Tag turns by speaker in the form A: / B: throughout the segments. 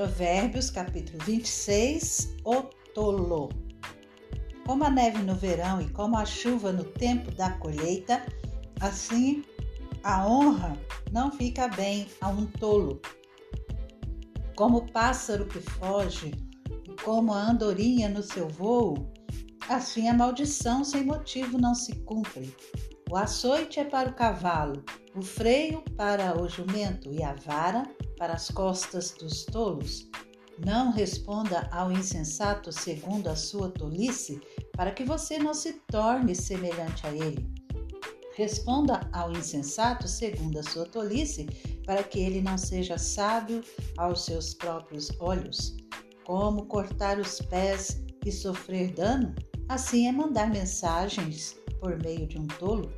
A: Provérbios, capítulo 26, o tolo. Como a neve no verão e como a chuva no tempo da colheita, assim a honra não fica bem a um tolo. Como o pássaro que foge, e como a andorinha no seu voo, assim a maldição sem motivo não se cumpre. O açoite é para o cavalo, o freio para o jumento e a vara para as costas dos tolos. Não responda ao insensato segundo a sua tolice, para que você não se torne semelhante a ele. Responda ao insensato segundo a sua tolice, para que ele não seja sábio aos seus próprios olhos. Como cortar os pés e sofrer dano? Assim é mandar mensagens por meio de um tolo?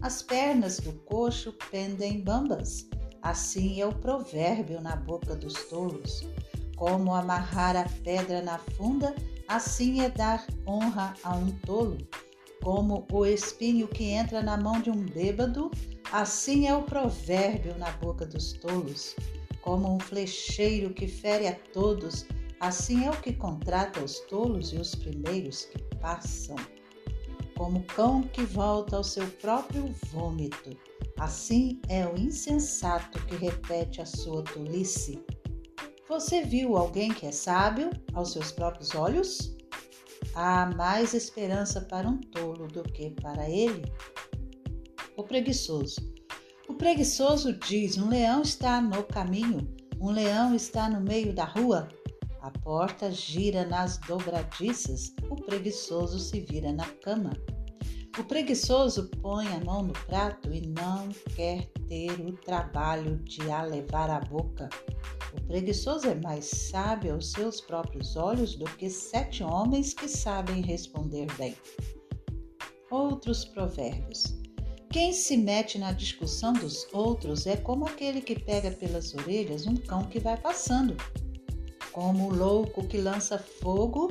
A: As pernas do coxo pendem bambas. Assim é o provérbio na boca dos tolos. Como amarrar a pedra na funda, assim é dar honra a um tolo. Como o espinho que entra na mão de um bêbado, assim é o provérbio na boca dos tolos. Como um flecheiro que fere a todos, assim é o que contrata os tolos e os primeiros que passam como cão que volta ao seu próprio vômito. Assim é o insensato que repete a sua tolice. Você viu alguém que é sábio aos seus próprios olhos? Há mais esperança para um tolo do que para ele. O preguiçoso. O preguiçoso diz: Um leão está no caminho, um leão está no meio da rua. A porta gira nas dobradiças, o preguiçoso se vira na cama. O preguiçoso põe a mão no prato e não quer ter o trabalho de a levar à boca. O preguiçoso é mais sábio aos seus próprios olhos do que sete homens que sabem responder bem. Outros provérbios. Quem se mete na discussão dos outros é como aquele que pega pelas orelhas um cão que vai passando como o louco que lança fogo,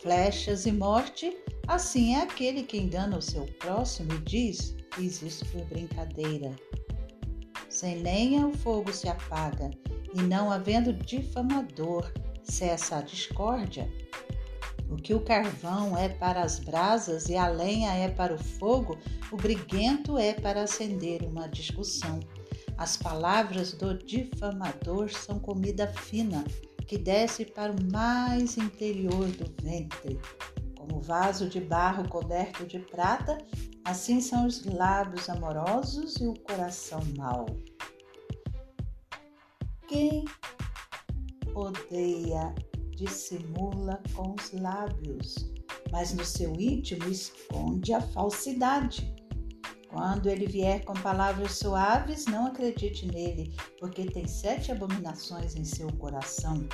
A: flechas e morte, assim é aquele que engana o seu próximo e diz: Fiz isso por brincadeira. Sem lenha o fogo se apaga, e não havendo difamador, cessa a discórdia. O que o carvão é para as brasas e a lenha é para o fogo, o briguento é para acender uma discussão. As palavras do difamador são comida fina, que desce para o mais interior do ventre. Como vaso de barro coberto de prata, assim são os lábios amorosos e o coração mau. Quem odeia dissimula com os lábios, mas no seu íntimo esconde a falsidade. Quando ele vier com palavras suaves, não acredite nele, porque tem sete abominações em seu coração.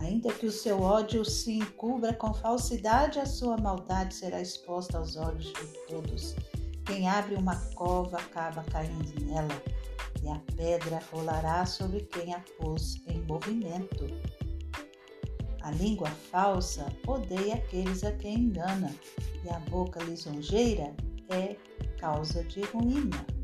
A: Ainda que o seu ódio se encubra com falsidade, a sua maldade será exposta aos olhos de todos. Quem abre uma cova acaba caindo nela, e a pedra rolará sobre quem a pôs em movimento. A língua falsa odeia aqueles a quem engana, e a boca lisonjeira é causa de ruína.